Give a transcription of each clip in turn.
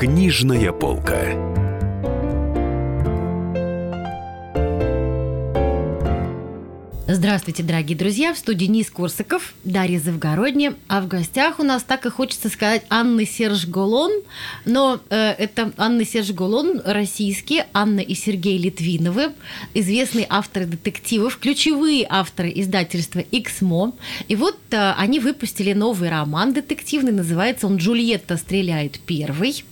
Книжная полка. Здравствуйте, дорогие друзья! В студии Низ Корсаков, Дарья Завгородня. А в гостях у нас, так и хочется сказать, Анна Серж Голон. Но э, это Анна Серж Голон, российские, Анна и Сергей Литвиновы, известные авторы детективов, ключевые авторы издательства «Иксмо». И вот э, они выпустили новый роман детективный, называется он «Джульетта стреляет первый».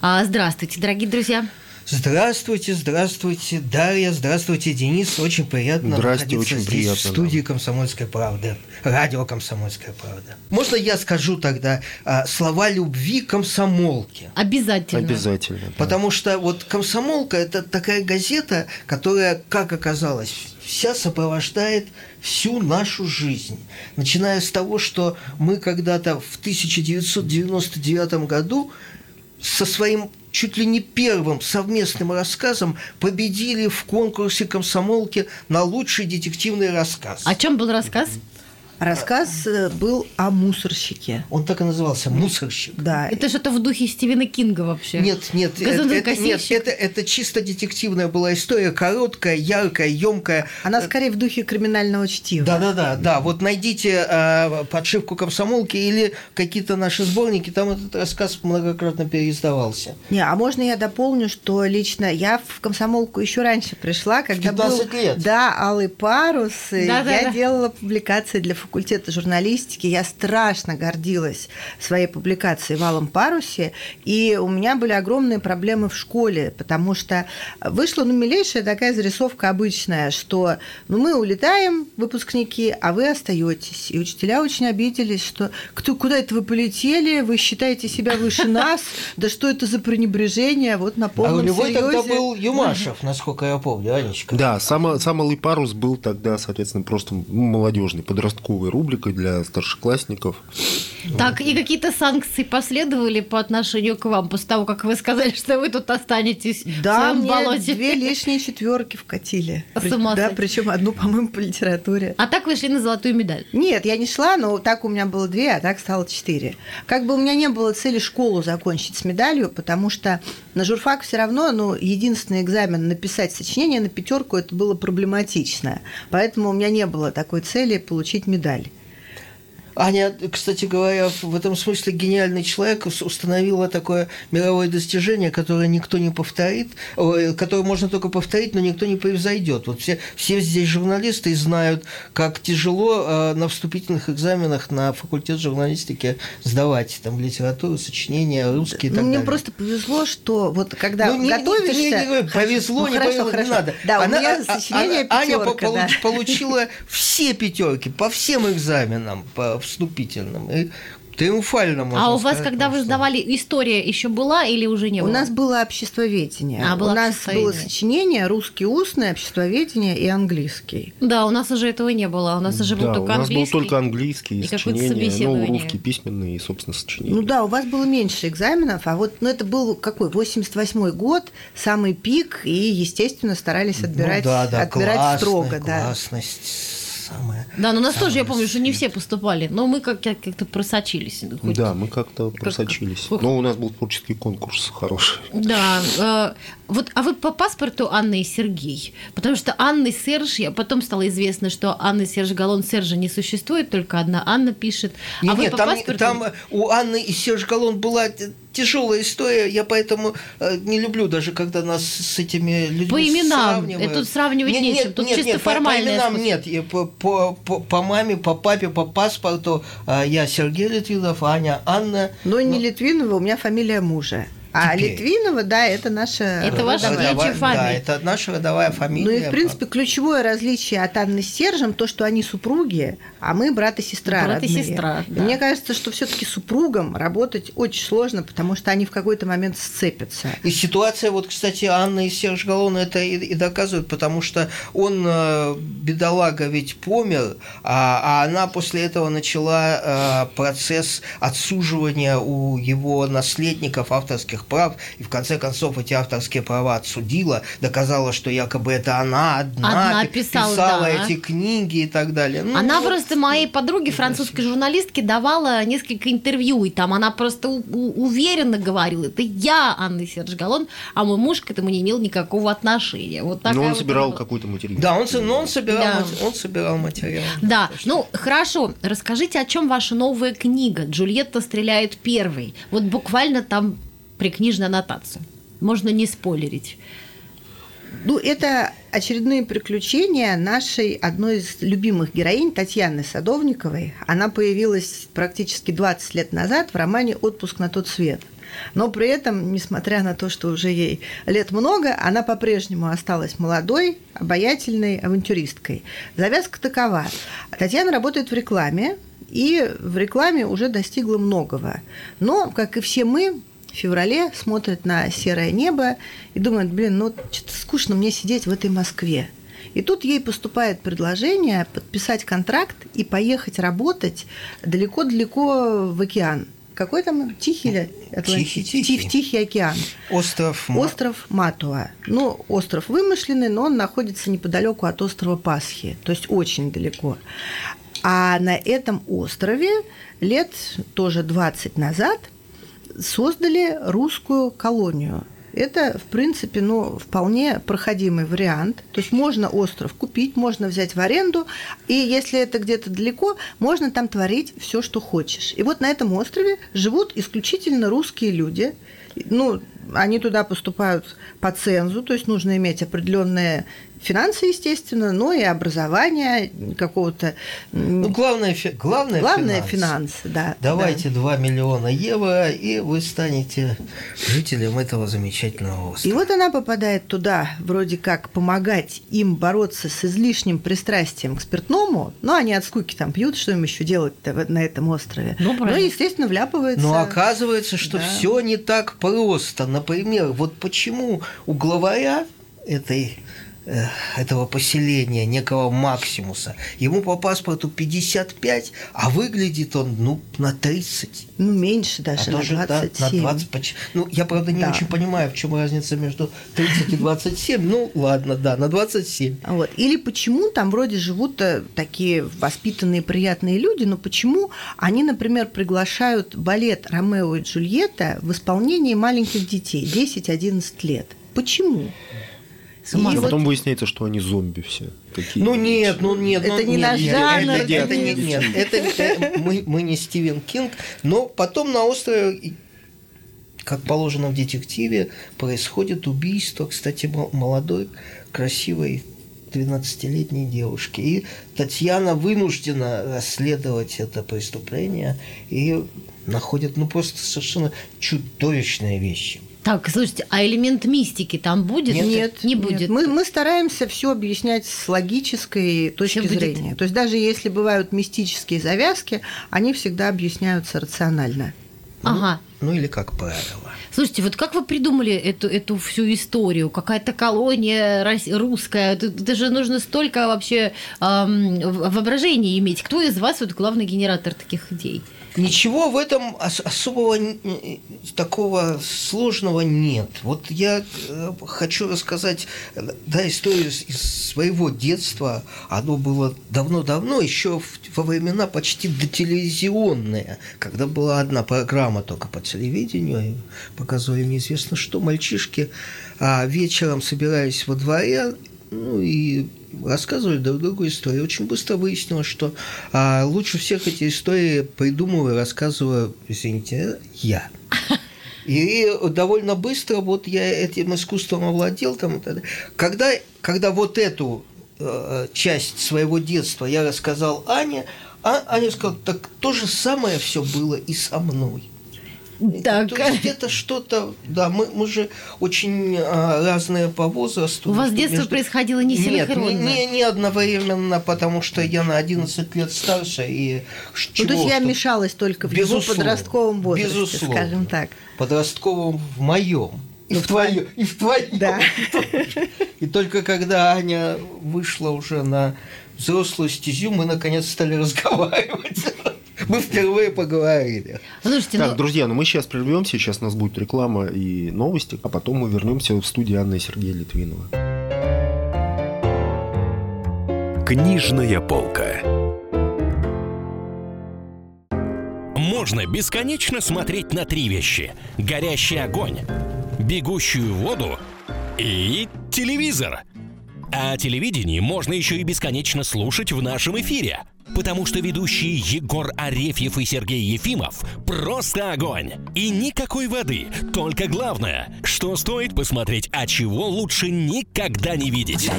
А, здравствуйте, дорогие друзья! Здравствуйте, здравствуйте, Дарья, здравствуйте, Денис. Очень приятно Здрасте, находиться очень здесь, приятно, в студии «Комсомольская правда», радио «Комсомольская правда». Можно я скажу тогда а, слова любви комсомолке? Обязательно. Обязательно. да. Потому что вот «Комсомолка» – это такая газета, которая, как оказалось, вся сопровождает всю нашу жизнь. Начиная с того, что мы когда-то в 1999 году со своим чуть ли не первым совместным рассказом победили в конкурсе комсомолки на лучший детективный рассказ. О чем был рассказ? Рассказ э, был о мусорщике. Он так и назывался «Мусорщик». Да. Это что-то в духе Стивена Кинга вообще. Нет, нет, это, это- нет, это, это чисто детективная была история, короткая, яркая, емкая. Она скорее в духе криминального чтива. Да, да, да, да. Вот найдите э, подшивку комсомолки или какие-то наши сборники, там этот рассказ многократно переиздавался. Не, а можно я дополню, что лично я в комсомолку еще раньше пришла, когда 15 был, лет. да, алый парус. и Да-да-да. я делала публикации для факультета журналистики. Я страшно гордилась своей публикацией в алом парусе, и у меня были огромные проблемы в школе, потому что вышла ну милейшая такая зарисовка обычная, что ну мы улетаем, выпускники, а вы остаетесь. И учителя очень обиделись, что кто, куда это вы полетели, вы считаете себя выше нас, да что это за пренебрежение, вот на а полном рулевой тогда серьезе. был Юмашев, насколько я помню, Анечка. Да, сам, сам «Алый парус» был тогда, соответственно, просто молодежной, подростковой рубрикой для старшеклассников. Так, и какие-то санкции последовали по отношению к вам после того, как вы сказали, что вы тут останетесь в Да, своем мне болоте. две лишние четверки вкатили. С ума да, причем одну, по-моему, по литературе. А так вы шли на золотую медаль. Нет, я не шла, но так у меня было две, а так стало четыре. Как бы у меня не было цели школу закончить с медалью, потому что на журфак все равно, ну, единственный экзамен написать сочинение на пятерку это было проблематично. Поэтому у меня не было такой цели получить медаль наблюдали. Аня, кстати говоря, в этом смысле гениальный человек ус- установила такое мировое достижение, которое никто не повторит, которое можно только повторить, но никто не превзойдет. Вот все, все здесь журналисты знают, как тяжело э, на вступительных экзаменах на факультет журналистики сдавать там литературу, сочинения, русский и Ну, так мне далее. просто повезло, что вот когда Ну, не- не- готовишься... не- не говори, Хорошо, повезло, ну, не хорошо, повезло, не хорошо. надо. Да, Она- у меня а- сочинение а- Аня пятерка, да. получ- получила все пятерки по всем экзаменам, по вступительным. И триумфально можно а у вас, сказать, когда вы сдавали, история еще была или уже не У было? нас было обществоведение. А, было у нас было сочинение, русский устный, обществоведение и английский. Да, у нас уже этого не было. У нас уже был да, только у нас был английский. только английский, и какое-то сочинение, ну, русский письменный и, собственно, сочинение. Ну да, у вас было меньше экзаменов, а вот ну, это был какой, 88 год, самый пик, и, естественно, старались отбирать, ну, да, да, отбирать классная, строго. Да. Самая. Да, но у нас тоже, я помню, что не все поступали, но мы как- как-то просочились. хоть- Да, мы как-то просочились. как- Но у нас был творческий конкурс хороший. Да. э, вот, а вы по паспорту Анна и Сергей? Потому что Анна и Серж, я потом стало известно, что Анна и Серж Галлон Сержа не существует, только одна Анна пишет. А вы нет, по там, паспорту... там у Анны и Серж Галлон была тяжелая история, я поэтому э, не люблю даже, когда нас с этими людьми По именам. сравнивают. Это тут сравнивать Нет, нечем, нет, тут нет, чисто нет, по- формальное По именам смысл. нет, и по, по, по, по маме, по папе, по паспорту э, я Сергей Литвинов, Аня Анна. Но не Ну, Литвинова, у меня фамилия мужа. А Теперь. Литвинова, да, это наша... Это ваша родовая- девичья Да, фамилия. это наша родовая фамилия. Ну и, в принципе, ключевое различие от Анны с Сержем то, что они супруги, а мы брат и сестра Брат и родные. сестра, И да. Мне кажется, что все таки супругам работать очень сложно, потому что они в какой-то момент сцепятся. И ситуация, вот, кстати, Анна и Серж Галлон это и, и доказывают, потому что он, э, бедолага, ведь помер, а, а она после этого начала э, процесс отсуживания у его наследников авторских авторских прав, и в конце концов эти авторские права отсудила, доказала, что якобы это она одна, Одна пи- писала, писала да. эти книги и так далее. Ну, Она вот. просто моей подруге, французской журналистке, давала несколько интервью, и там она просто у- у- уверенно говорила, это я, Анна Серж Галлон, а мой муж к этому не имел никакого отношения. Вот такая Но он вот собирал какой-то материал. Да, он, но он собирал, Да. мат- он собирал материал. Да, ну хорошо, расскажите, о чем ваша новая книга «Джульетта стреляет первой». Вот буквально там прикнижная аннотация. Можно не спойлерить. Ну, это очередные приключения нашей одной из любимых героинь Татьяны Садовниковой. Она появилась практически 20 лет назад в романе «Отпуск на тот свет». Но при этом, несмотря на то, что уже ей лет много, она по-прежнему осталась молодой, обаятельной авантюристкой. Завязка такова. Татьяна работает в рекламе, и в рекламе уже достигла многого. Но, как и все мы, в феврале смотрит на серое небо и думает, блин, ну что-то скучно мне сидеть в этой Москве. И тут ей поступает предложение подписать контракт и поехать работать далеко-далеко в океан. Какой там Тихий или Атлантический? Тихий, Тихий. Тих- Тихий океан. Остров Остров Матуа. Ну, остров вымышленный, но он находится неподалеку от острова Пасхи, то есть очень далеко. А на этом острове лет тоже 20 назад создали русскую колонию. Это, в принципе, ну, вполне проходимый вариант. То есть можно остров купить, можно взять в аренду, и если это где-то далеко, можно там творить все, что хочешь. И вот на этом острове живут исключительно русские люди. Ну, они туда поступают по цензу, то есть нужно иметь определенные финансы, естественно, но и образование какого-то... Ну, главное, главное, Главное финансы. финансы, да. Давайте 2 миллиона евро, и вы станете жителем этого замечательного И острова. вот она попадает туда, вроде как помогать им бороться с излишним пристрастием к спиртному, но они от скуки там пьют, что им еще делать-то в- на этом острове. Ну, правильно. естественно, вляпывается. Но оказывается, что Да. все не так просто. Например, вот почему у главаря этой этого поселения, некого Максимуса, ему по паспорту 55, а выглядит он, ну, на 30. Ну, меньше даже, а на тоже, да, 27. на 20 поч- Ну, я, правда, не Да. очень понимаю, в чем разница между 30 и 27. Ну, ладно, да, на 27. Вот. Или почему там вроде живут э, такие воспитанные, приятные люди, но почему они, например, приглашают балет «Ромео и Джульетта» в исполнении маленьких детей, 10-11 лет? Почему? С ума И А вот- потом выясняется, что они зомби все. Такие. Ну нет, ну нет, Это ну, не нет, наш нет, жанр, Это, это не- нет, это э, мы, мы не Стивен Кинг, но потом на острове, как положено в детективе, происходит убийство, кстати, мо- молодой, красивой 12-летней девушки. И Татьяна вынуждена расследовать это преступление и находит, ну, просто совершенно чудовищные вещи. Так, слушайте, а элемент мистики там будет? Нет, не будет. Мы, мы стараемся все объяснять с логической точки Всё будет. зрения. То есть даже если бывают мистические завязки, они всегда объясняются рационально. Ага. Ну, или как правило. Слушайте, вот как вы придумали эту, эту всю историю? Какая-то колония русская? Это, же нужно столько вообще эм, воображения иметь. Кто из вас вот главный генератор таких идей? Ничего в этом ос- особого такого сложного нет. Вот я э, хочу рассказать э, да, историю из, своего детства. Оно было давно-давно, еще во времена почти дотелевизионные, когда была одна программа только по телевидению, показывали неизвестно что. Мальчишки а, вечером собирались во дворе, ну и рассказывали друг другу истории. Очень быстро выяснилось, что а, лучше всех эти истории придумываю рассказываю, извините, я. И довольно быстро вот я этим искусством овладел. Там, когда, когда вот эту э, часть своего детства я рассказал Ане, а Аня сказала, так то же самое все было и со мной. Так. То есть это что-то, да, мы, мы же очень а, разные по возрасту. У вас Между- детство происходило не Нет, не, синхронно. не, одновременно, потому что я на 11 лет старше, и ш- Ну, чего то есть я что- мешалась только в его подростковом возрасте, безусловно. скажем так. подростковом в моем. И Ну, в твоем, и в твоем. Да. И только когда Аня вышла уже на взрослую стезю, мы наконец стали разговаривать. Мы впервые поговорили. Слушайте, Так, ну, друзья, ну мы сейчас прервемся, сейчас у нас будет реклама и новости, а потом мы вернемся в студию Анны и Сергея Литвинова. Книжная полка. Можно бесконечно смотреть на три вещи. Горящий огонь, бегущую воду и телевизор. А телевидение можно еще и бесконечно слушать в нашем эфире. Потому что ведущие Егор Арефьев и Сергей Ефимов просто огонь. И никакой воды. Только главное, что стоит посмотреть, а чего лучше никогда не видеть.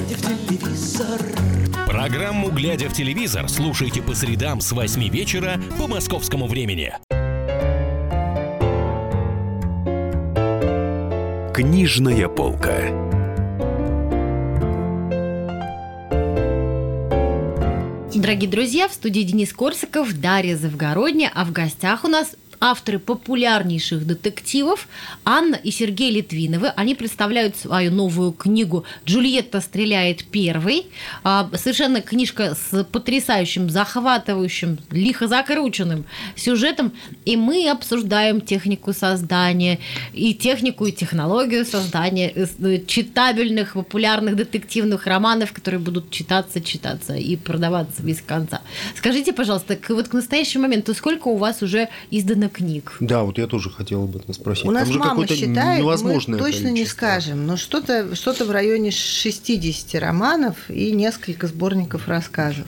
Программу «Глядя в телевизор» слушайте по средам с 8 вечера по московскому времени. Книжная полка. Дорогие друзья, в студии Денис Корсаков, Дарья Завгородня, а в гостях у нас авторы популярнейших детективов Анна и Сергей Литвиновы. Они представляют свою новую книгу «Джульетта стреляет первой». А, Совершенно книжка с потрясающим, захватывающим, лихо закрученным сюжетом. И мы обсуждаем технику создания и технику и технологию создания э, читабельных, популярных детективных романов, которые будут читаться, читаться и продаваться без конца. Скажите, пожалуйста, вот к настоящему моменту сколько у вас уже издано книг? Да, вот я тоже хотел об этом спросить. У нас Там же мама считает, мы точно не количество. скажем, но что-то что в районе 60 романов и несколько сборников рассказов.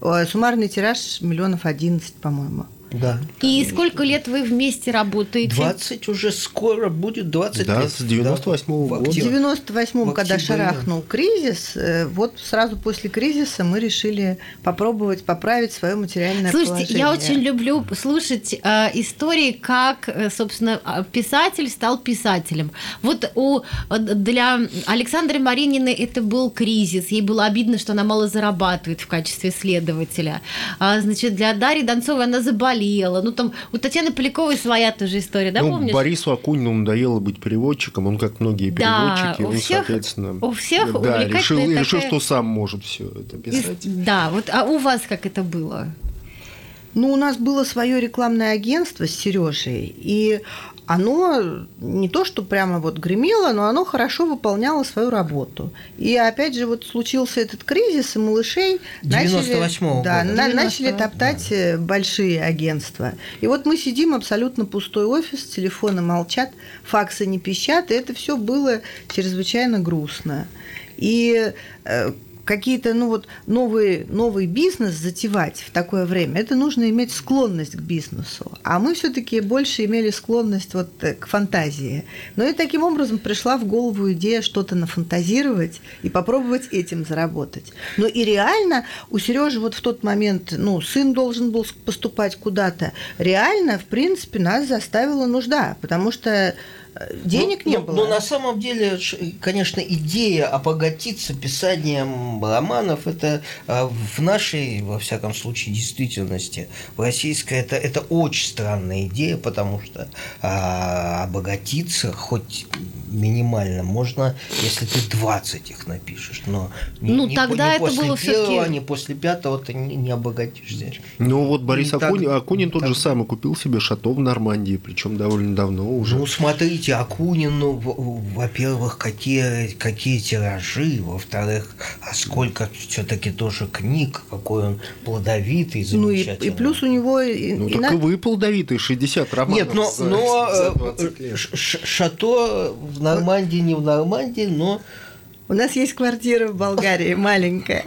Ой, Суммарный тираж миллионов 11, по-моему. Да. И сколько лет вы вместе работаете? 20 уже скоро будет 20 Да, лет. с 98-го в года. В октябре. 98-м, В когда шарахнул кризис, э, вот сразу после кризиса мы решили попробовать поправить свое материальное Слушайте, положение. я очень люблю слушать э, истории, как, э, собственно, э, писатель стал писателем. Вот у, э, для Александры Марининой это был кризис. Ей было обидно, что она мало зарабатывает в качестве следователя. А, значит, для Дарьи Донцовой она заболела. Ну, там у Татьяны Поляковой своя тоже история, да, ну, помнишь? Борису Акунину надоело быть переводчиком, он, как многие Да, переводчики, у он, всех- соответственно, у всех да, решил, и решил, такая- что сам может все это И- писать. да, вот, а у вас как это было? Ну, у нас было свое рекламное агентство с Сережей, и оно не то, что прямо вот гремело, но оно хорошо выполняло свою работу. И опять же, вот случился этот кризис, и малышей начали, 98-го да, года. на- 90-го. начали топтать э, большие агентства. И вот мы сидим, абсолютно пустой офис, телефоны молчат, факсы не пищат, и это все было чрезвычайно грустно. И э, какие-то ну вот новый, новый бизнес затевать в такое время, это нужно иметь склонность к бизнесу. А мы все-таки больше имели склонность вот э, к фантазии. Ну и таким образом пришла в голову идея что-то нафантазировать и попробовать этим заработать. Но и реально у Сережи вот в тот момент, ну, сын должен был поступать куда-то. Реально, в принципе, нас заставила нужда, потому что денег Ну, не ну, было. Но на самом деле, конечно, идея обогатиться писанием романов, это а, в нашей, во всяком случае, действительности, в российской, это, это очень странная идея, потому что а, обогатиться хоть минимально можно, если ты 20 их напишешь, но Ну, не тогда не это после было первого, не после пятого ты не, не обогатишься. Ну вот Борис Не так- Акунин, Акунин тот так. же самый купил себе шато в Нормандии, причем довольно давно уже. Ну, смотрите, Акунин, ну, в- во-первых, какие, какие тиражи, во-вторых, а сколько все-таки тоже книг, какой он плодовитый, Ну и, замечательный. и плюс у него и- ну и так на- и вы плодовитые, 60 романов Нет, но, за, но за э, 20 лет. ш- ш- шато в Нормандии, не в Нормандии, но У нас есть квартира в Болгарии маленькая.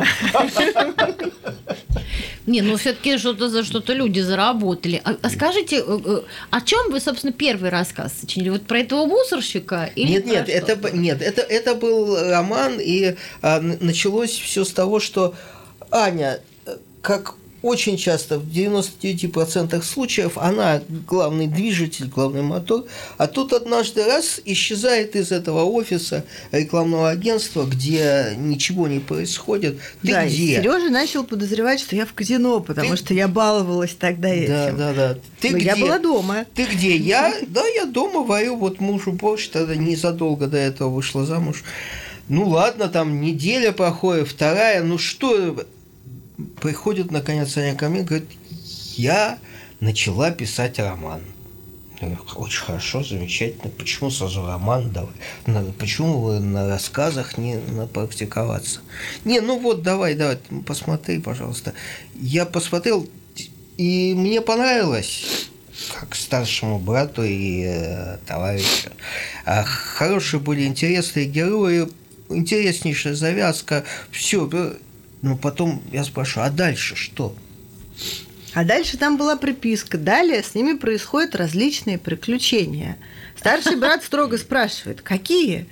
Не, ну все-таки что-то за что-то люди заработали. А, а скажите, э, э, о чем вы, собственно, первый рассказ сочинили? Вот про этого мусорщика? Или нет, нет, что? это, нет, это, это был роман, и а, началось все с того, что Аня, э, как очень часто, в 99% случаев, она главный движитель, главный мотор, а тут однажды раз исчезает из этого офиса рекламного агентства, где ничего не происходит. Ты да, где? Сережа начал подозревать, что я в казино, потому Ты- что я баловалась тогда Да, этим. да, да. Ты Но где? я была дома. Ты где? Я, да, я дома варю вот мужу борщ, тогда незадолго до этого вышла замуж. Ну ладно, там неделя проходит, вторая, ну что, приходит наконец Аня ко мне, говорит, я начала писать роман. Очень хорошо, замечательно. Почему сразу роман давай? Почему вы на рассказах не напрактиковаться? Не, ну вот, давай, давай, посмотри, пожалуйста. Я посмотрел, и мне понравилось как старшему брату и э, товарищу. А хорошие были интересные герои, интереснейшая завязка, все. Но потом я спрашиваю, а дальше что? А дальше там была приписка. Далее с ними происходят различные приключения. Старший брат строго спрашивает, какие?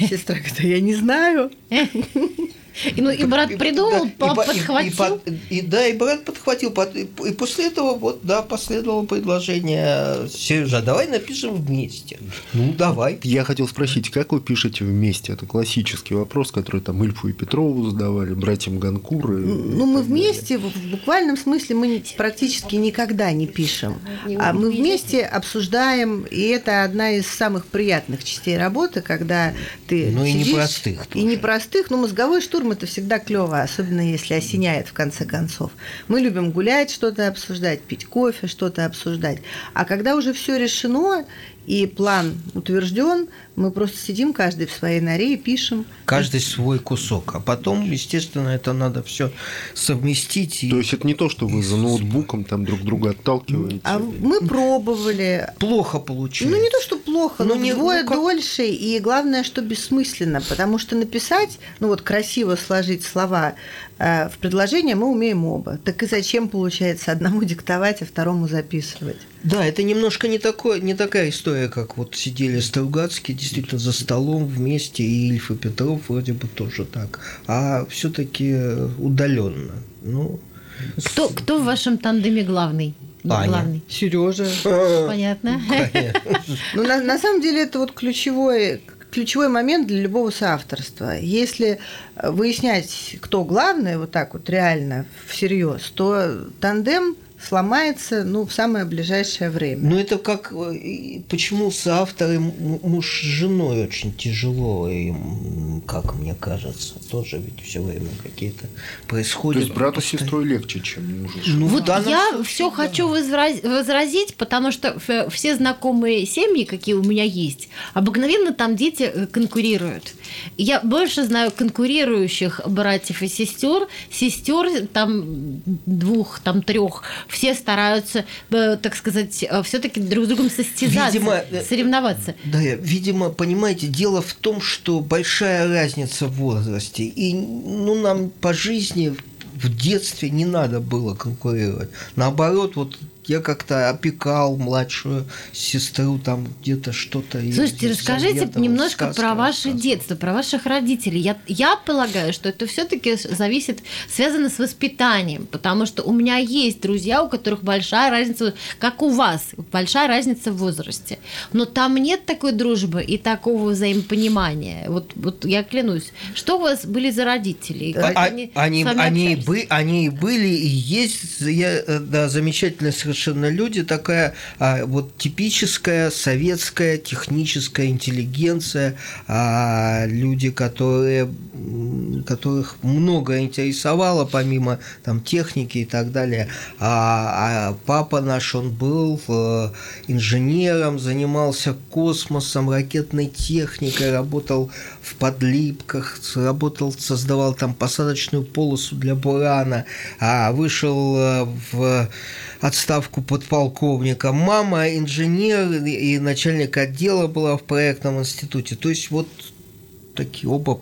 Сестра говорит, «А я не знаю. И, ну, и брат И- придумал, да, и по- по- и- подхватил. И, под- и да, и брат подхватил. под- И, и после этого вот, да, последовало предложение Сережа, давай напишем вместе. Ну, давай. Я хотел спросить, как вы пишете вместе? Это классический вопрос, который там Ильфу и Петрову задавали, братьям Ганкуры. Ну, мы вместе, в в буквальном смысле, мы практически никогда не пишем. А мы вместе обсуждаем, и это одна из самых приятных частей работы, когда ты Ну, и сидишь- непростых И непростых, но мозговой штурм это всегда клево, особенно если осеняет в конце концов. Мы любим гулять, что-то обсуждать, пить кофе, что-то обсуждать. А когда уже все решено и план утвержден, мы просто сидим каждый в своей норе и пишем. Каждый свой кусок. А потом, естественно, это надо все совместить. И То есть это не то, что вы за ноутбуком там друг друга отталкиваете. А мы пробовали, плохо получилось. Ну, не то, что плохо, Ну, но не- вдвое ну, как- дольше, и главное, что бессмысленно, потому что написать, ну вот красиво сложить слова э, в предложение мы умеем оба. Так и зачем, получается, одному диктовать, а второму записывать? Да, это немножко не, такое, не такая история, как вот сидели Стругацкие действительно за столом вместе, и Ильф и Петров вроде бы тоже так, а все-таки удаленно. Ну, Кто, кто в вашем тандеме главный? Аня. Главный. Сережа. Понятно. Ну, на, на самом деле, это вот ключевой, ключевой момент для любого соавторства. Если э, выяснять, кто главный, вот так вот реально, всерьез, то тандем сломается ну, в самое ближайшее время. Ну, это как... э, и Почему соавторы м- муж с женой очень тяжело, им, как мне кажется, тоже ведь все время какие-то То происходят. есть брату с сестрой легче, чем мужу. с Ну, Вот я случае, все да. хочу возра- возразить, потому что все знакомые семьи, какие у меня есть, обыкновенно там дети э, конкурируют. Я больше знаю конкурирующих братьев и сестер, сестер там двух, там трех, все стараются, э, так сказать, все-таки друг с другом состязаться, Видимо, э, соревноваться. Да, видимо, понимаете, дело в том, что большая разница в возрасте. И ну, нам по жизни в детстве не надо было конкурировать. Наоборот, вот я как-то опекал младшую сестру, там где-то что-то... Слушайте, расскажите немножко сказки про ваше рассказывал. детство, про ваших родителей. Я, я полагаю, что это все-таки зависит, связано с воспитанием, потому что у меня есть друзья, у которых большая разница, как у вас, большая разница в возрасте. Но там нет такой дружбы и такого взаимопонимания. Вот, вот я клянусь. Что у вас были за родители? А- они они, они, бы, они и были, и есть, я, э, да, замечательные совершенно люди, такая а, вот типическая советская техническая интеллигенция, а, люди, которые, которых много интересовало, помимо там техники и так далее. А, а папа наш, он был э, инженером, занимался космосом, ракетной техникой, работал в подлипках, работал, создавал там посадочную полосу для Бурана, а вышел э, в отставку подполковника. Мама инженер и начальник отдела была в проектном институте. То есть вот такие оба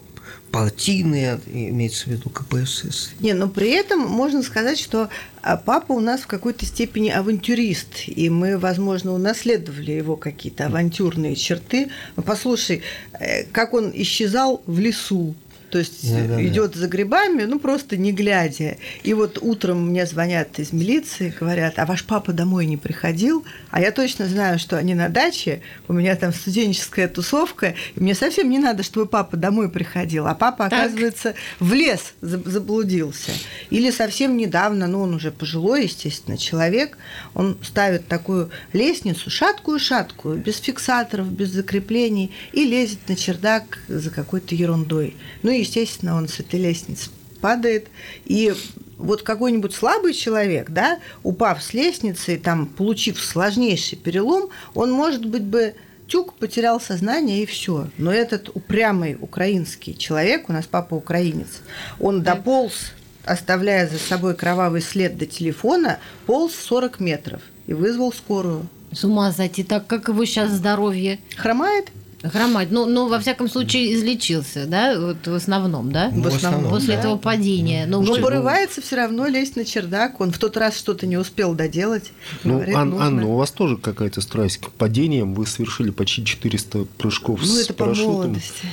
партийные, имеется в виду КПСС. Не, но при этом можно сказать, что а, папа у нас в какой-то степени авантюрист, и мы, возможно, унаследовали его какие-то авантюрные черты. Послушай, э, как он исчезал в лесу, то есть Да-да-да. идет за грибами, ну просто не глядя. И вот утром мне звонят из милиции, говорят, а ваш папа домой не приходил, а я точно знаю, что они на даче, у меня там студенческая тусовка, и мне совсем не надо, чтобы папа домой приходил, а папа, Так. оказывается, в лес за- заблудился. Или совсем недавно, ну он уже пожилой, естественно, человек, он ставит такую лестницу, шаткую-шаткую, без фиксаторов, без закреплений, и лезет на чердак за какой-то ерундой. Ну и, естественно, он с этой лестницы падает. И вот какой-нибудь слабый человек, да, упав с лестницы, там, получив сложнейший перелом, он, может быть, бы тюк потерял сознание и все. Но этот упрямый украинский человек, у нас папа украинец, он дополз, оставляя за собой кровавый след до телефона, полз 40 метров и вызвал скорую. С ума сойти, так как его сейчас здоровье? Хромает? Хромать. Ну, но, во всяком случае, излечился, да, вот в основном, да? В основном, После да. этого падения. Ну, Но уже- порывается все равно лезть на чердак. Он в тот раз что-то не успел доделать. Ну, Говорит, Ан- нужно. Анна, у вас тоже какая-то страсть к падениям. Вы совершили почти 400 прыжков Ну, с это по парашютом. молодости.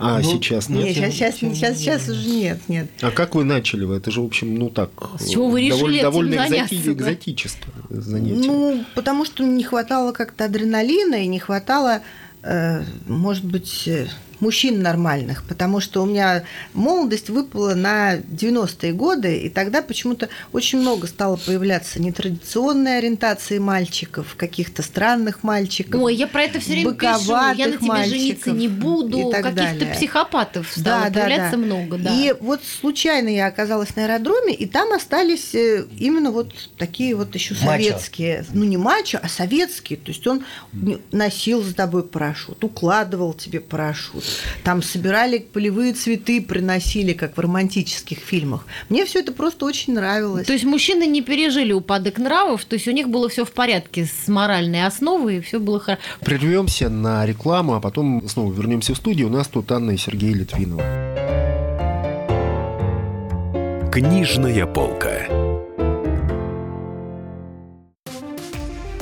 А, Ну, сейчас нет? Нет, сейчас, сейчас, сейчас, сейчас уже нет, нет. А как вы начали? Вы? Это же, в общем, ну так... С чего вы решили довольно, довольно заняться, экзоти- экзотическое занятие. Ну, потому что не хватало как-то адреналина и не хватало, может быть, э, мужчин нормальных, потому что у меня молодость выпала на 90-е годы, и тогда почему-то очень много стало появляться нетрадиционной ориентации мальчиков, каких-то странных мальчиков. Ой, я про это все время пишу. Я на боковатых тебе жениться мальчиков не буду. Каких-то психопатов стало появляться много, да. И вот случайно я оказалась на аэродроме, и там остались э, именно вот такие вот еще Мачо. советские, ну не мачо, а советские. То есть он носил за тобой парашют, укладывал тебе парашют, там собирали полевые цветы, приносили, как в романтических фильмах. Мне все это просто очень нравилось. То есть мужчины не пережили упадок нравов, то есть у них было все в порядке с моральной основой, и все было хорошо. Прервемся на рекламу, а потом снова вернемся в студию. У нас тут Анна и Сергей Литвинова. Книжная полка.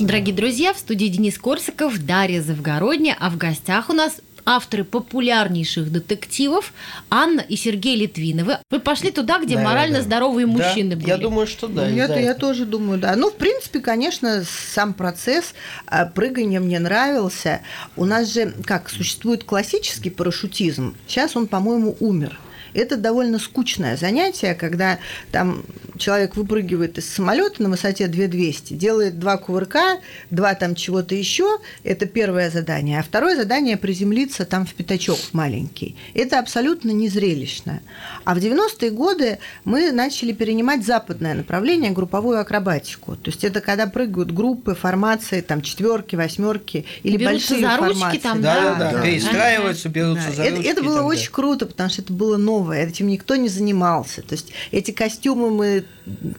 Дорогие друзья, в студии Денис Корсаков, Дарья Завгородня, а в гостях у нас авторы популярнейших детективов Анна и Сергей Литвиновы. Вы пошли туда, где Да, морально да. здоровые Да, мужчины были. Я думаю, что да. я, да. я тоже думаю, да. Ну, в принципе, конечно, сам процесс а, прыгания мне нравился. У нас же, как, существует классический парашютизм. Сейчас он, по-моему, умер. Это довольно скучное занятие, когда там человек выпрыгивает из самолета на высоте 2200, делает два кувырка, два там чего-то еще. Это первое задание. А второе задание приземлиться там в пятачок маленький. Это абсолютно незрелищно. А в 90-е годы мы начали перенимать западное направление, групповую акробатику. То есть это когда прыгают группы, формации, там четверки, восьмерки или Берутся большие за ручки формации. там, Да, Да, да, да. Перестраиваются, берутся Да, за это, ручки это и было очень круто, потому что это было новое, этим никто не занимался. То есть эти костюмы мы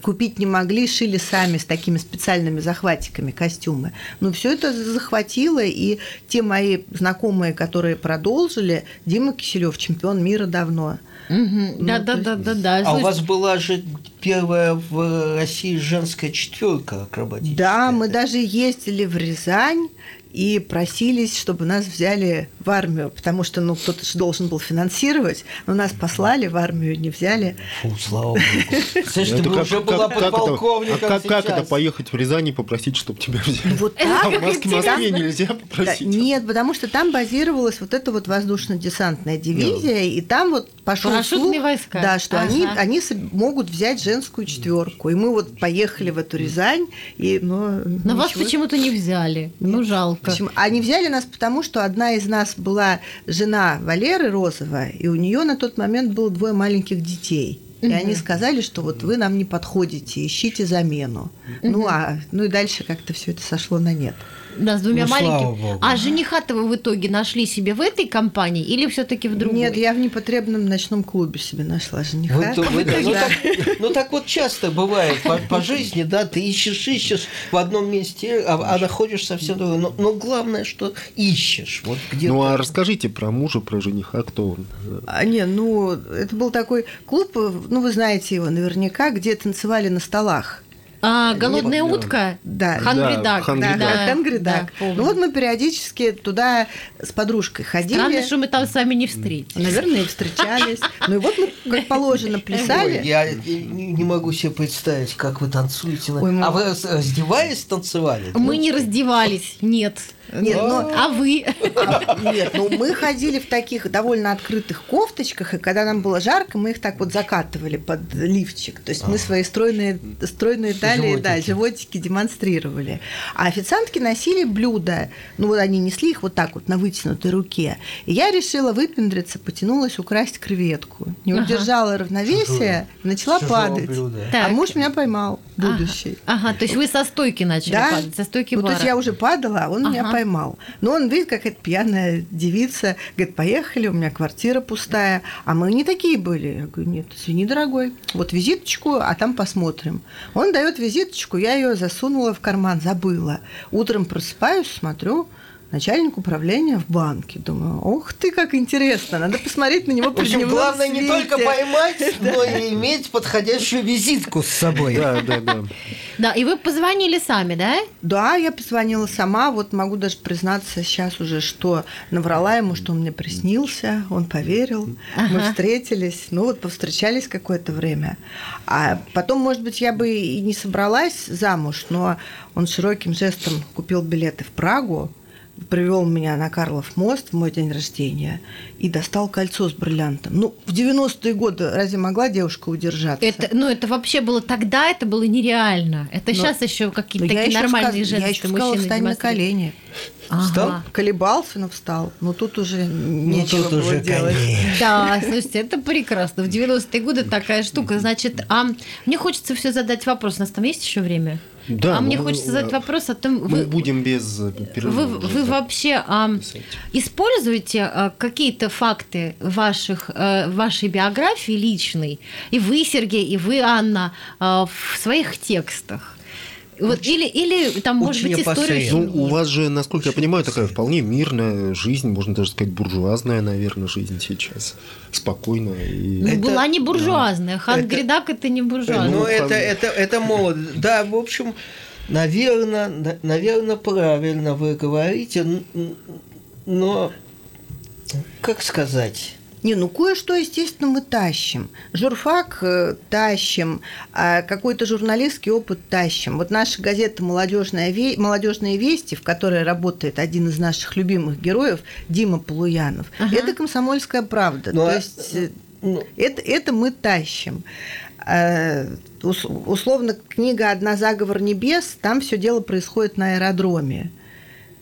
купить не могли, шили сами с такими специальными захватиками костюмы. Но все это захватило, и те мои знакомые, которые продолжили, Дима Киселев, чемпион мира давно. Мгм. Ну, Да, да, есть- да, да, да. А у Слушай, вас была же первая в России женская четверка акробатическая. Да, мы даже ездили в Рязань и просились, чтобы нас взяли в армию, потому что ну, кто-то же должен был финансировать, но нас послали в армию, не взяли. Фу, слава богу. Слышь, ты как- уже как- была как это- подполковником а как, как это поехать в Рязань и попросить, чтобы тебя взяли? Вот А так. в Москве, Москве нельзя Да, попросить. нет, потому что там базировалась вот эта вот воздушно-десантная дивизия, и там вот пошел слух, войска. да, что Ага. они, они могут взять женскую четверку. И мы вот поехали в эту Рязань, и но Но вас почему-то не взяли. Ну, жалко. Почему? Они взяли нас, потому что одна из нас была жена Валеры Розова, и у нее на тот момент было двое маленьких детей. И они сказали, что вот вы нам не подходите, ищите замену. Ну а ну и дальше как-то все это сошло на нет. Да, с двумя Ну, маленькими. А жениха-то вы в итоге нашли себе в этой компании или все-таки в другой? Нет, я в непотребном ночном клубе себе нашла жениха. Вы- вы- да, ну, так, ну так вот часто бывает по, по жизни, да, ты ищешь, ищешь в одном месте, а, а находишь совсем другое. Но, но главное, что ищешь. Вот где Ну а расскажите про мужа, про жениха, кто он? А, не, ну, это был такой клуб, ну, вы знаете его наверняка, где танцевали на столах. А, голодная Да. утка? Да. Hungry Да. Hungry Да, да, ну вот мы периодически туда с подружкой ходили. Странно, что мы там с вами не встретились. Наверное, и встречались. Ну и вот мы, как положено, Ой, плясали. я не, могу себе представить, как вы танцуете. Ой, мы- А вы раз- раздеваясь танцевали? Мы не раздевались, нет. Нет, но- А вы? А, Нет, ну мы ходили в таких довольно открытых кофточках, и когда нам было жарко, мы их так вот закатывали под лифчик. То есть мы свои стройные, стройные талии, да, Животики. животики демонстрировали. А официантки носили блюда. Ну вот они несли их вот так вот на вытянутой руке. И я решила выпендриться, потянулась украсть креветку. Не Ага. удержала равновесия, и начала Чужого падать. блюда. А муж меня поймал, будущий. Ага, то есть вы со стойки начали Да. падать, со стойки Ну, то бара. есть я уже падала, а он меня Ага. Поймал. Но он видит, как эта пьяная девица. Говорит, поехали, у меня квартира пустая. А мы не такие были. Я говорю, нет, извини, дорогой. Вот визиточку, а там посмотрим. Он дает визиточку, я ее засунула в карман, забыла. Утром просыпаюсь, смотрю, начальник управления в банке. Думаю, ух ты, как интересно, надо посмотреть на него В при общем, главное не свете». только поймать, но и иметь подходящую визитку с собой. Да, да, да. Да, и вы позвонили сами, да? Да, я позвонила сама. Вот могу даже признаться сейчас уже, что наврала ему, что он мне приснился. Он поверил. Мы встретились. Ну вот повстречались какое-то время. А потом, может быть, я бы и не собралась замуж, но он широким жестом купил билеты в Прагу, привел меня на Карлов мост в мой день рождения и достал кольцо с бриллиантом. Ну, в 90-е годы разве могла девушка удержаться? Это, ну, это вообще было тогда, это было нереально. Это Но- сейчас еще Ну, какие-то я такие еще нормальные сказ- я женские еще сказала мужчины встань на колени. Ага. Встал? Колебался, но встал. Но тут уже нечего тут было уже, делать. конечно. Да, слушайте, это прекрасно. В 90-е годы такая штука. Значит, а мне хочется все задать вопрос. У нас там есть еще время? Да, а мне ну, хочется задать вопрос о том, Мы вы, будем без э, вы, вы вообще а, используете а, какие-то факты ваших, э, вашей биографии личной, и вы, Сергей, и вы, Анна, а, в своих текстах? Вот, или, или там, может быть, опосредованно. Ну, у вас же, насколько я понимаю, такая вполне мирная жизнь, можно даже сказать, буржуазная, наверное, жизнь сейчас. Спокойная. И... Ну, Это- была не буржуазная. Хан это- Гридак это не буржуазная. Ну, Ну, это, это, это молодо. Да, в общем, наверное, наверное, правильно вы говорите, но как сказать? Не, ну кое-что, естественно, мы тащим. Журфак э, тащим, а какой-то журналистский опыт тащим. Вот наша газета «Молодежная ве- «Молодежные вести», в которой работает один из наших любимых героев, Дима Полуянов, Ага. это «Комсомольская правда». Ну, То а- есть э, Ну, это, это мы тащим. Э, ус- Условно, книга «Одна заговор небес», там все дело происходит на аэродроме.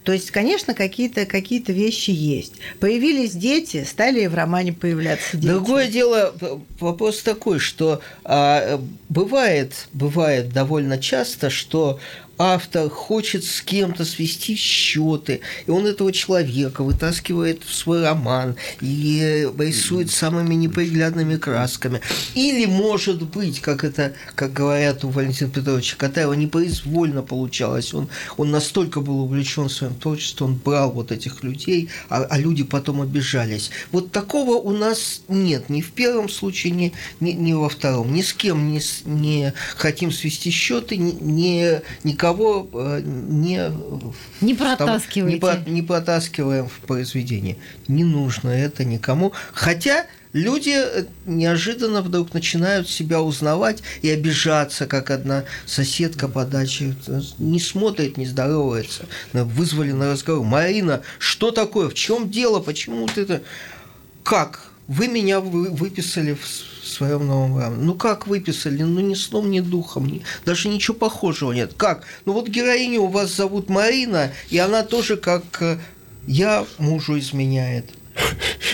То есть, конечно, какие-то какие вещи есть. Появились дети, стали в романе появляться дети. Другое дело, вопрос такой, что а, бывает, бывает довольно часто, что автор хочет с кем-то свести счеты, и он этого человека вытаскивает в свой роман и рисует самыми неприглядными красками. Или, может быть, как это, как говорят у Валентина Петровича Катаева, непроизвольно получалось. Он, он настолько был увлечен своим творчеством, он брал вот этих людей, а, а люди потом обижались. Вот такого у нас нет. Ни в первом случае, ни, ни, ни во втором. Ни с кем не, не хотим свести счеты, ни, ни- никого э, не, Не протаскиваете. Не, про- не протаскиваем в произведении. Не нужно это никому. Хотя люди э, неожиданно вдруг начинают себя узнавать и обижаться, как одна соседка по даче э, не смотрит, не здоровается. Вызвали на разговор. Марина, что такое? В чем дело? Почему ты это... Как? Вы меня вы- выписали в своем новом романе. Ну как выписали? Ну ни сном, ни духом, ни- даже ничего похожего нет. Как? Ну вот героиню у вас зовут Марина, и она тоже как э, я мужу изменяет.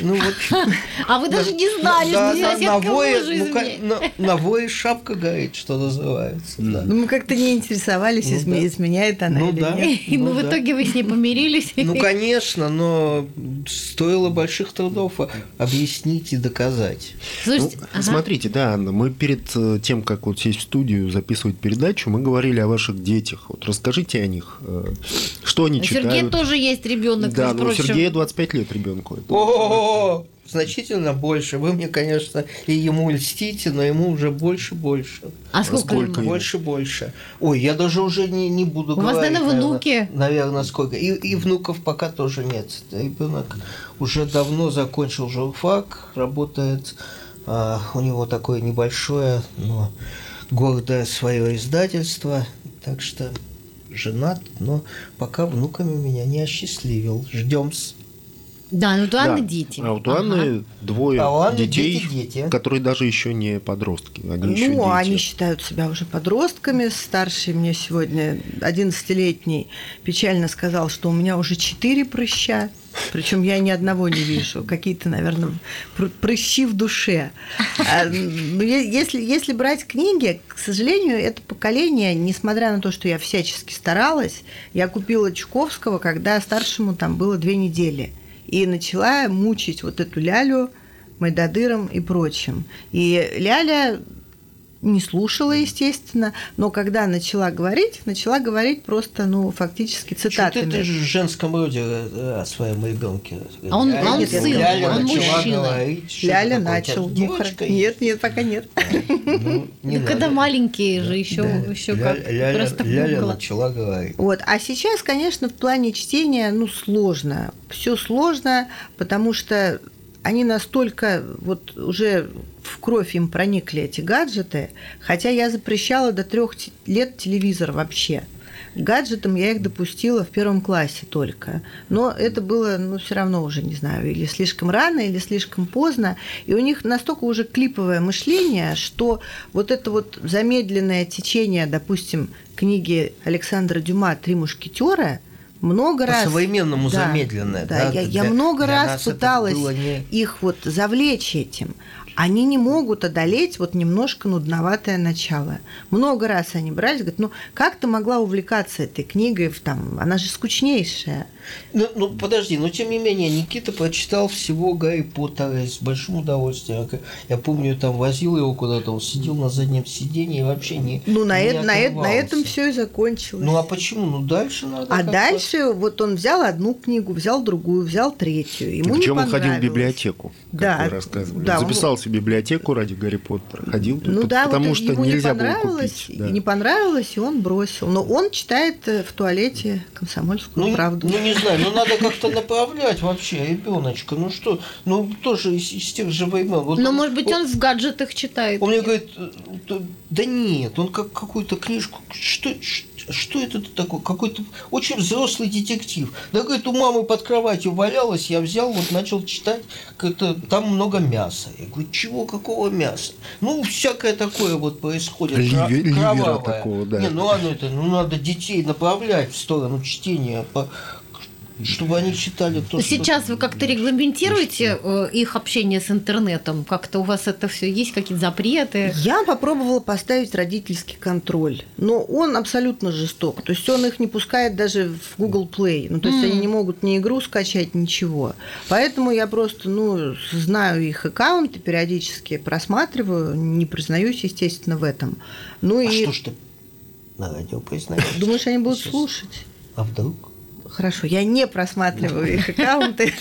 Ну вот. А вы даже не знали, что да, соседка на вое- мужа ну, изменяет. на- на вое шапка горит, что называется. Да. Ну, мы как-то не интересовались, Ну изме- да. изменяет она Ну или да. нет. И ну, Ну в да. итоге вы с ней помирились. Ну, конечно, но стоило больших трудов объяснить и доказать. Слушайте, Ну, ага. Смотрите, да, Анна, мы перед э, тем, как вот сесть в студию, записывать передачу, мы говорили о ваших детях. Вот расскажите о них. э, Что они У Сергея читают? тоже есть ребенок, Да, ну прочим. Сергея 25 лет ребенку. Это- Значительно больше. Вы мне, конечно, и ему льстите, но ему уже больше больше. А сколько, сколько ему? Больше больше. Ой, я даже уже не, не буду У вас, говорить. наверное, внуки. Наверное, сколько. И, и внуков пока тоже нет. Ребенок уже давно закончил журфак, работает. а, у него такое небольшое, но гордое свое издательство. Так что женат, но пока внуками меня не осчастливил. Ждем с Да, ну у Анны Да. дети. А вот у Анны двое А у Анны детей, дети-дети. которые даже еще не подростки. Они еще ну, дети. они считают себя уже подростками. Старший мне сегодня, 11-летний, печально сказал, что у меня уже четыре прыща. Причем я ни одного не вижу. Какие-то, наверное, пр- прыщи в душе. А, ну, если, если брать книги, к сожалению, это поколение, несмотря на то, что я всячески старалась, я купила Чуковского, когда старшему там было две недели. И начала мучить вот эту лялю Майдадыром и прочим. И Ляля не слушала, естественно, но когда начала говорить, начала говорить просто, ну, фактически Что цитатами. ты, же в женском роде э, о своем ребенке? А он- Ляля- он сын, Ляля он мужчина. говорить, Ляля начал. Девочка Нет, нет, пока нет. Ну, не Ну, когда маленькие же еще, Да. еще Ля- как Ляля, просто Ляля начала говорить. Вот. А сейчас, конечно, в плане чтения, ну, сложно. Все сложно, потому что они настолько вот уже в кровь им проникли эти гаджеты, хотя я запрещала до трех лет телевизор вообще. К гаджетам я их допустила в первом классе только. Но это было, ну, все равно уже, не знаю, или слишком рано, или слишком поздно. И у них настолько уже клиповое мышление, что вот это вот замедленное течение, допустим, книги Александра Дюма «Три мушкетера», много раз... По-современному Да, замедленное. Да, да, я, я для- много для раз пыталась не- их вот завлечь этим. Они не могут одолеть вот немножко нудноватое начало. Много раз они брались, говорят, ну как ты могла увлекаться этой книгой, в там, она же скучнейшая. Ну, ну, подожди, но тем не менее, Никита прочитал всего Гарри Поттера с большим удовольствием. Я- Я помню, там возил его куда-то, он сидел на заднем сиденье и вообще не Ну на, не э- на, э- на этом все и закончилось. Ну а почему? Ну дальше надо. А дальше вот он взял одну книгу, взял другую, взял третью. Ему не Причем он ходил в библиотеку, как Да, вы рассказывали. да, он- Записался в библиотеку ради Гарри Поттера. Ходил, Ну да, потому вот что ему не нельзя было понравилось, купить. да. не понравилось, и он бросил. Но он читает э, в туалете комсомольскую Ну, правду. ну не знаю, ну надо как-то направлять вообще ребеночка. Ну что, ну тоже из, из тех же времен. Вот Но, может быть, он в гаджетах читает. Он мне говорит, э, да- да нет, он как какую-то книжку, что, что это такое, какой-то очень взрослый детектив. Да, говорит, у мамы под кроватью валялась, я взял, вот начал читать, как-то там много мяса. Я говорю, чего, какого мяса? Ну, всякое такое вот происходит. Ливе- кра- ливера кровавое. такого, да. Не, ну, оно это, ну, надо детей направлять в сторону чтения, по- чтобы они читали то, что... Сейчас вы как-то регламентируете э, их общение с интернетом? Как-то у вас это все есть, какие-то запреты? Я попробовала поставить родительский контроль, но он абсолютно жесток. То есть он их не пускает даже в Google Play. Ну, то есть М. они не могут ни игру скачать, ничего. Поэтому я просто, ну, знаю их аккаунты, периодически просматриваю, не признаюсь, естественно, в этом. Ну А и что ж ты на радио признаешь? думаешь, они будут Естественно. слушать? А вдруг? Хорошо, я не просматриваю их аккаунты.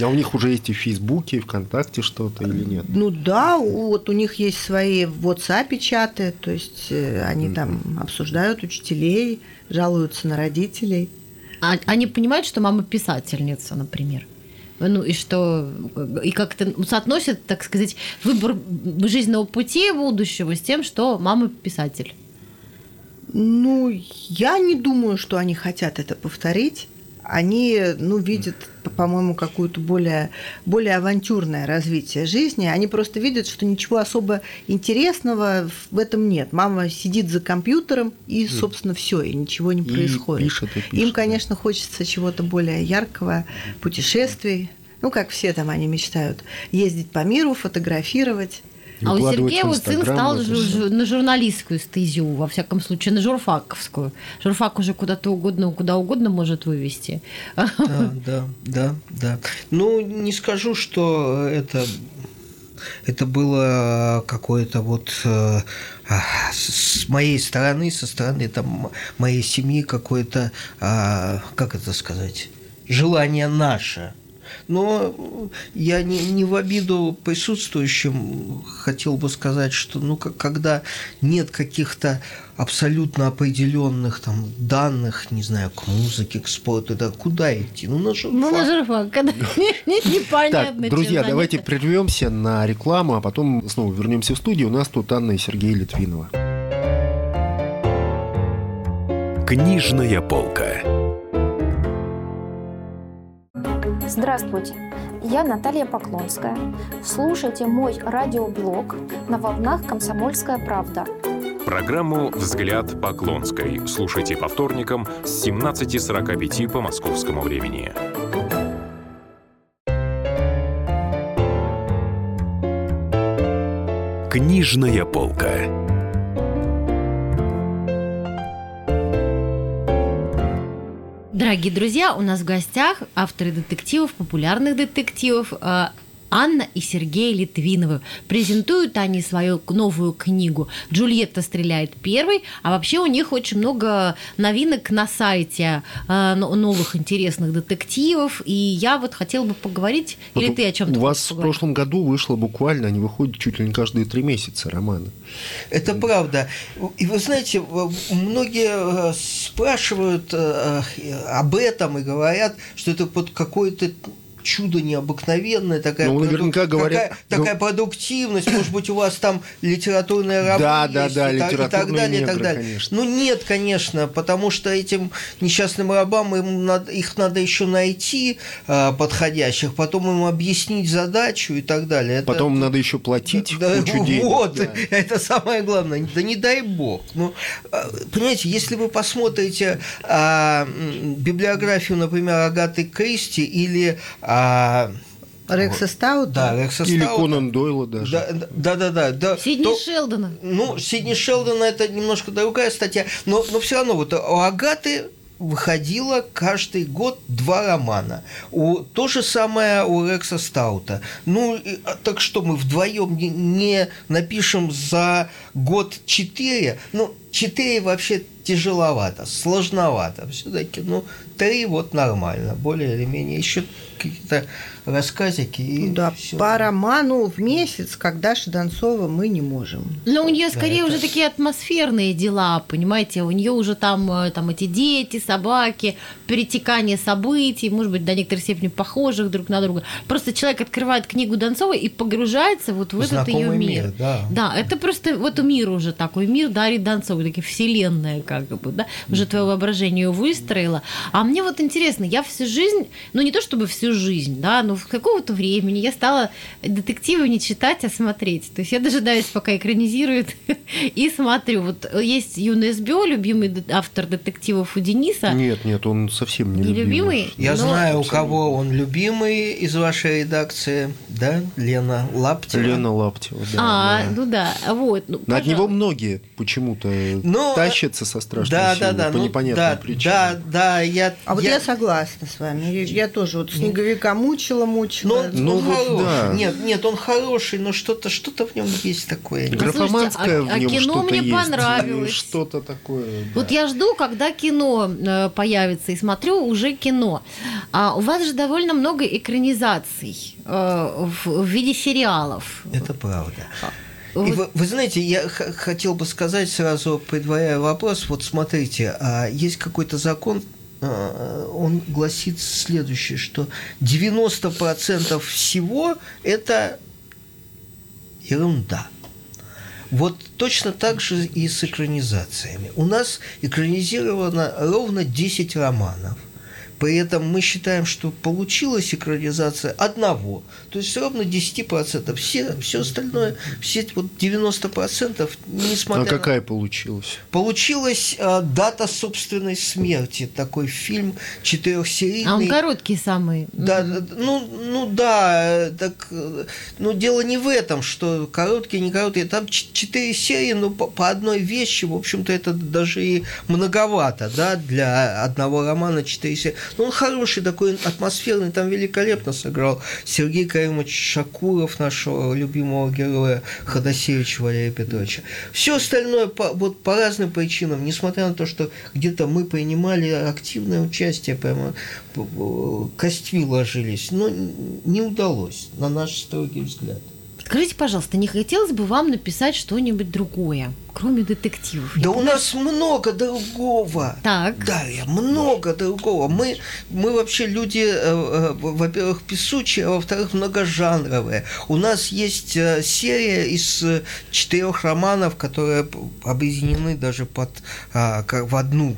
А у них уже есть и в Фейсбуке, и ВКонтакте что-то или нет? Ну да, вот у них есть свои в WhatsApp чаты, то есть э, они там обсуждают учителей, жалуются на родителей. А они понимают, что мама писательница, например? Ну и что, и как-то соотносят, так сказать, выбор жизненного пути будущего с тем, что мама писатель. Ну, я не думаю, что они хотят это повторить. Они, ну, видят, по- по-моему, какую-то более, более авантюрное развитие жизни. Они просто видят, что ничего особо интересного в этом нет. Мама сидит за компьютером, и, собственно, все, и ничего не И происходит. пишет, и пишет, Им, конечно, хочется чего-то более яркого, путешествий. Ну, как все там они мечтают. Ездить по миру, фотографировать. А у Сергея вот сын стал это жу- всё. жу- на журналистскую стезю, во всяком случае, на журфаковскую. Журфак уже куда-то угодно, куда угодно может вывести. Да, да, да, да. Ну, не скажу, что это это было какое-то вот э, а, с с моей стороны, со стороны там моей семьи какое-то, а, как это сказать, желание наше. Но я не, не в обиду присутствующим хотел бы сказать, что ну, когда нет каких-то абсолютно определенных там данных, не знаю, к музыке, к спорту, да куда идти? Ну, на журфак. Ну, на журфак, когда непонятно. Так, друзья, давайте прервемся на рекламу, а потом снова вернемся в студию. У нас тут Анна и Сергей Литвинова. Книжная полка. Здравствуйте, я Наталья Поклонская. Слушайте мой радиоблог на волнах «Комсомольская правда». Программу «Взгляд Поклонской» слушайте по вторникам с 17.45 по московскому времени. Книжная полка. Дорогие друзья, у нас в гостях авторы детективов, популярных детективов, э, Анна и Сергей Литвиновы. Презентуют они свою новую книгу «Джульетта стреляет первой», а вообще у них очень много новинок на сайте, э, новых интересных детективов, и я вот хотела бы поговорить, вот или ты о чем-то У вас в прошлом году вышло буквально, они выходят чуть ли не каждые три месяца романы. Это правда. И вы знаете, многие э, спрашивают э, об этом и говорят, что это под какой-то чудо необыкновенное, такая, ну, наверняка проду... говорят... такая, такая продуктивность, может быть, у вас там литературная работа да, есть, да, да, и, и так далее, негры, и так далее. Конечно. Ну нет, конечно, потому что этим несчастным рабам им надо, их надо еще найти э, подходящих, потом им объяснить задачу и так далее. Это, потом надо еще платить да, кучу денег. Вот, да. это самое главное. Да не дай бог. Ну, понимаете, если вы посмотрите э, библиографию, например, Агаты Кристи или а, Рекса Стаута? Да, Рекса Или Стаута. Конан Дойла даже. Да, да, да. да, да. Сидни то, Шелдона. Ну, Сидни Шелдона это немножко другая статья, но, но все равно вот у Агаты выходило каждый год два романа. У, то же самое у Рекса Стаута. Ну, и, а так что мы вдвоем не, не напишем за год четыре? Ну, четыре вообще тяжеловато, сложновато. Все-таки, ну, три вот нормально, более или менее. Еще какие-то рассказики. И да, всё. по роману в месяц, как Даша Донцова, мы не можем. Но у нее скорее это- уже такие атмосферные дела, понимаете, у нее уже там, э, там эти дети, собаки, перетекание событий, может быть, до некоторой степени похожих друг на друга. Просто человек открывает книгу Донцовой и погружается вот в этот ее Знакомый мир. мир, да. Да, это просто вот мир уже такой, мир Дарьи Донцовой, такие вселенная как бы, да, уже твое воображение ее выстроило. А мне вот интересно, я всю жизнь, ну не то чтобы всю жизнь, да, но какого-то времени я стала детективы не читать, а смотреть. То есть я дожидаюсь, пока экранизируют, и смотрю. Вот есть Юна СБО, любимый автор детективов у Дениса. Нет, нет, он совсем не любимый? Я но- знаю, у кого он любимый из вашей редакции, да, Лена Лаптева. Лена Лаптева, да. А, да. ну да, вот. Ну, него многие почему-то Ну, тащатся со страшной Да, силой да, да. по ну, непонятным да, причинам. Да, да, я... А вот я, согласна с вами. Я, я тоже вот снеговика мучила, Но мучила. он, Ну он вот хороший. да. Нет, нет, он хороший, но что-то что в нем есть такое. Графоманское Слушайте, а- в нем а кино что-то мне есть. понравилось. Что-то такое. Вот да. я жду, когда кино э, появится, и смотрю уже кино. А у вас же довольно много экранизаций э, в, в виде сериалов. Это правда. И Вот- вы, вы знаете, я х- хотел бы сказать сразу, предваряя вопрос, вот смотрите, а есть какой-то закон, а, он гласит следующее, что 90% всего это ерунда. Вот точно так же и с экранизациями. У нас экранизировано ровно 10 романов. При этом мы считаем, что получилась экранизация одного. То есть ровно 10%. Все, все остальное, все эти вот 90%, несмотря А на- какая получилась? Получилась э, дата собственной смерти. Такой фильм четырехсерийный. А он короткий самый. Да, да, ну, ну да, так, ну дело не в этом, что короткие, не короткие, там четыре серии, ну по, по одной вещи, в общем-то это даже и многовато, да, для одного романа четыре серии. Ну, он хороший такой, атмосферный, там великолепно сыграл Сергей Каримович Шакуров, нашего любимого героя Ходосевича Валерия Петровича. Все остальное по, вот по разным причинам, несмотря на то, что где-то мы принимали активное участие, прямо костьми ложились, но не удалось, на наш строгий взгляд. Скажите, пожалуйста, не хотелось бы вам написать что-нибудь другое, кроме детективов? Да у нас много другого. Так. Дарья, много другого. Мы, мы вообще люди, э, э, во-первых, песучие, а во-вторых, многожанровые. У нас есть э, серия из четырех романов, которые объединены даже под, а, в одну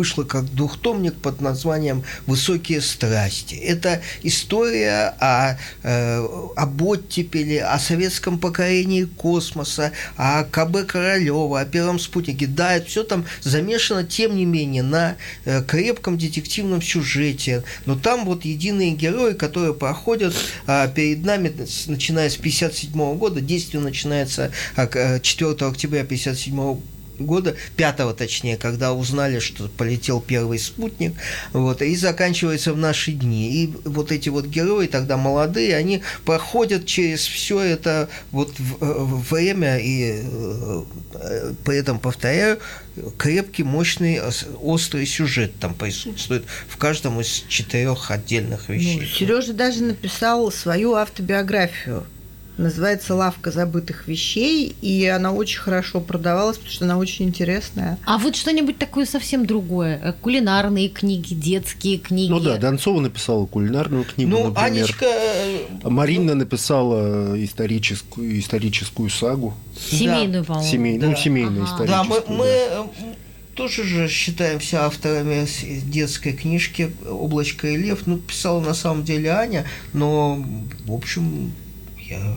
вышло как двухтомник под названием «Высокие страсти». Это история о, э, об оттепеле, о советском покорении космоса, о КБ Королева, о первом спутнике. Да, это все там замешано, тем не менее, на э, крепком детективном сюжете. Но там вот единые герои, которые проходят э, перед нами, начиная с 1957 года, действие начинается э, 4 октября 1957 года года, пятого точнее, когда узнали, что полетел первый спутник, вот, и заканчивается в наши дни. И вот эти вот герои тогда молодые, они проходят через все это вот время, и э, при этом, повторяю, крепкий, мощный, острый сюжет там присутствует в каждом из четырех отдельных вещей. Ну, Сережа даже написал свою автобиографию называется «Лавка забытых вещей», и она очень хорошо продавалась, потому что она очень интересная. А вот что-нибудь такое совсем другое? Э, кулинарные книги, детские книги? Ну да, Донцова написала кулинарную книгу, ну, например. Анечка... Э, Марина написала историческую, историческую сагу. Семейную, да. по-моему. Семей, да. Ну, семейную ага. историческую. Да, мы, мы э, тоже же считаемся авторами детской книжки «Облачко и лев». Ну, писала на самом деле Аня, но, в общем, я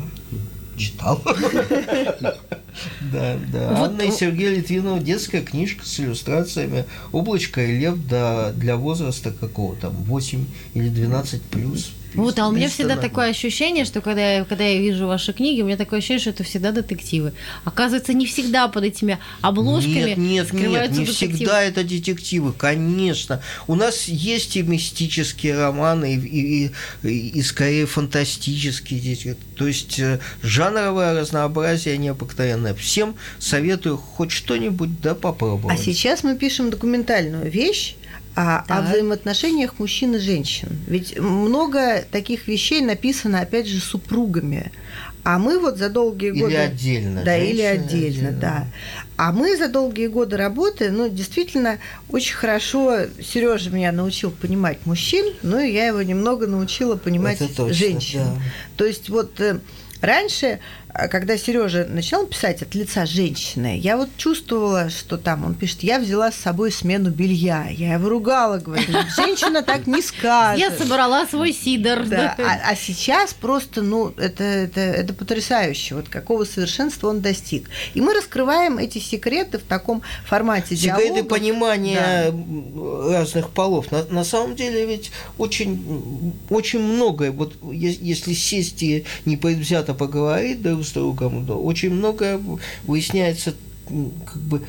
читал. Да, да. Анна и Сергей Литвинова детская книжка с иллюстрациями «Облачко и лев» для возраста какого там, 8 или 12 плюс. Вот, а у меня всегда такое ощущение, что когда я, когда я вижу ваши книги, у меня такое ощущение, что это всегда детективы. Оказывается, не всегда под этими обложками Нет, нет, нет, не детективы. всегда это детективы, конечно. У нас есть и мистические романы, и, и, и, и скорее фантастические. То есть э, жанровое разнообразие необыкновенное. Всем советую хоть что-нибудь да попробовать. А сейчас мы пишем документальную вещь, а, о взаимоотношениях мужчин и женщин. Ведь много таких вещей написано, опять же, супругами. А мы вот за долгие или годы... отдельно. Да, или отдельно, отдельно, да. А мы за долгие годы работы, ну, действительно, очень хорошо Сережа меня научил понимать мужчин, ну, и я его немного научила понимать точно, женщин. Да. То есть вот э, раньше когда Сережа начал писать от лица женщины, я вот чувствовала, что там он пишет, я взяла с собой смену белья. Я его ругала, говорю, женщина так не скажет. Я собрала свой сидор. Да. А, а сейчас просто, ну, это, это, это потрясающе, вот какого совершенства он достиг. И мы раскрываем эти секреты в таком формате Секреты диалога. понимания да. разных полов. На, на самом деле ведь очень, очень многое, вот если сесть и не предвзято поговорить, да, с другом. Очень многое выясняется как бы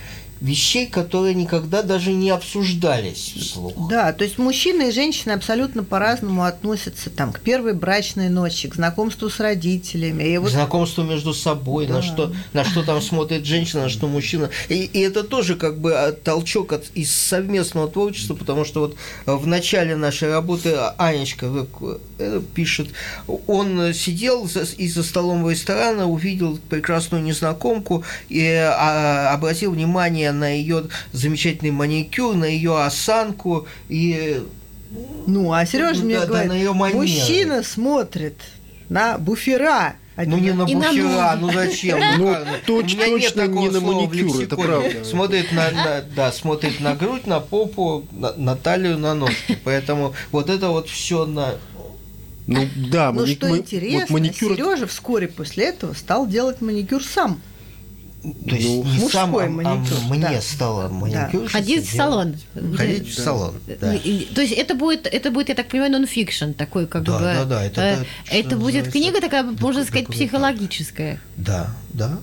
вещей, которые никогда даже не обсуждались вслух. Да, то есть мужчины и женщины абсолютно по-разному относятся там, к первой брачной ночи, к знакомству с родителями. И вот... К знакомству между собой, да. на, что, на что там смотрит женщина, на что мужчина. И, и это тоже как бы а, толчок от, из совместного творчества, потому что вот в начале нашей работы Анечка э, пишет, он сидел и за столом ресторана, увидел прекрасную незнакомку и а, обратил внимание на ее замечательный маникюр, на ее осанку и ну, а Сережа ну, мне да, говорит, да, на ее мужчина смотрит на буфера. А ну не на буфера, ну зачем? Ну, точно не на маникюр, это правда. Смотрит на, на, да, смотрит на грудь, на попу, на, на талию, на ножки. Поэтому вот это вот все на ну да, мани- что интересно, вот маникюр... Сережа вскоре после этого стал делать маникюр сам. То есть ну, не сам, а, маникюр, а мне да. стало маникюр. Да. Ходить в салон. Ходить в салон. Да. То есть это будет, это будет, я так понимаю, нонфикшн такой, как да, бы. Да, да, это, э, это будет книга такая, можно сказать, психологическая. Да, да,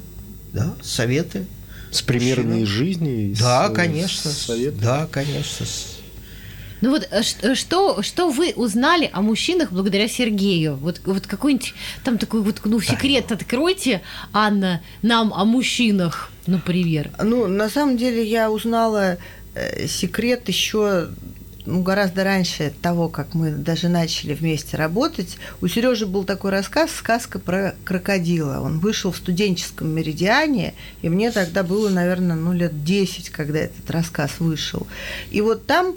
да. Советы. С примерами из жизни. Да, с, конечно. Советы. Да, конечно. Ну вот э, э, что, что вы узнали о мужчинах благодаря Сергею? Вот, вот какой-нибудь там такой вот ну, секрет откройте, Анна, нам о мужчинах, например. Ну, на самом деле я узнала э, секрет еще ну, гораздо раньше того, как мы даже начали вместе работать. У Сережи был такой рассказ «Сказка про крокодила». Он вышел в студенческом меридиане, и мне тогда было, наверное, ну, лет 10, когда этот рассказ вышел. И вот там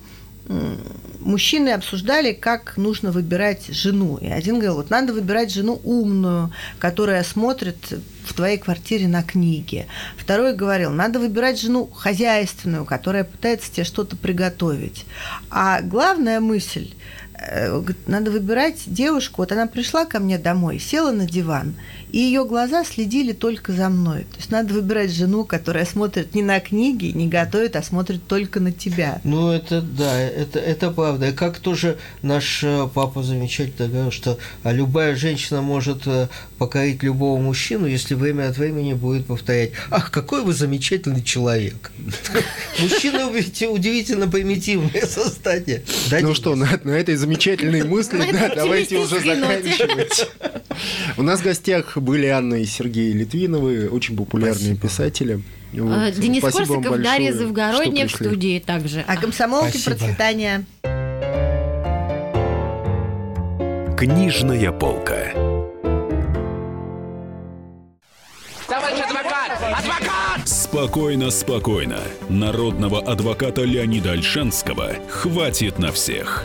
мужчины обсуждали, как нужно выбирать жену. И один говорил, вот надо выбирать жену умную, которая смотрит в твоей квартире на книги. Второй говорил, надо выбирать жену хозяйственную, которая пытается тебе что-то приготовить. А главная мысль, надо выбирать девушку. Вот она пришла ко мне домой, села на диван, и ее глаза следили только за мной. То есть надо выбирать жену, которая смотрит не на книги, не готовит, а смотрит только на тебя. Ну, это да, это, это правда. И как тоже наш э, папа замечательно говорил, что а, любая женщина может э, покорить любого мужчину, если время от времени будет повторять «Ах, какой вы замечательный человек!» Мужчины ведь удивительно примитивное создание. Да, Ну что, на, на этой замечательной мысли, На да, этой давайте уже заканчивать. У нас в гостях были Анна и Сергей Литвиновы, очень популярные писатели. Вот. А, Денис Спасибо Корсаков, Дарья Завгородняя в студии также. А комсомолки Спасибо. процветания. Книжная полка. Спокойно, спокойно. Народного адвоката Леонида Альшанского хватит на всех.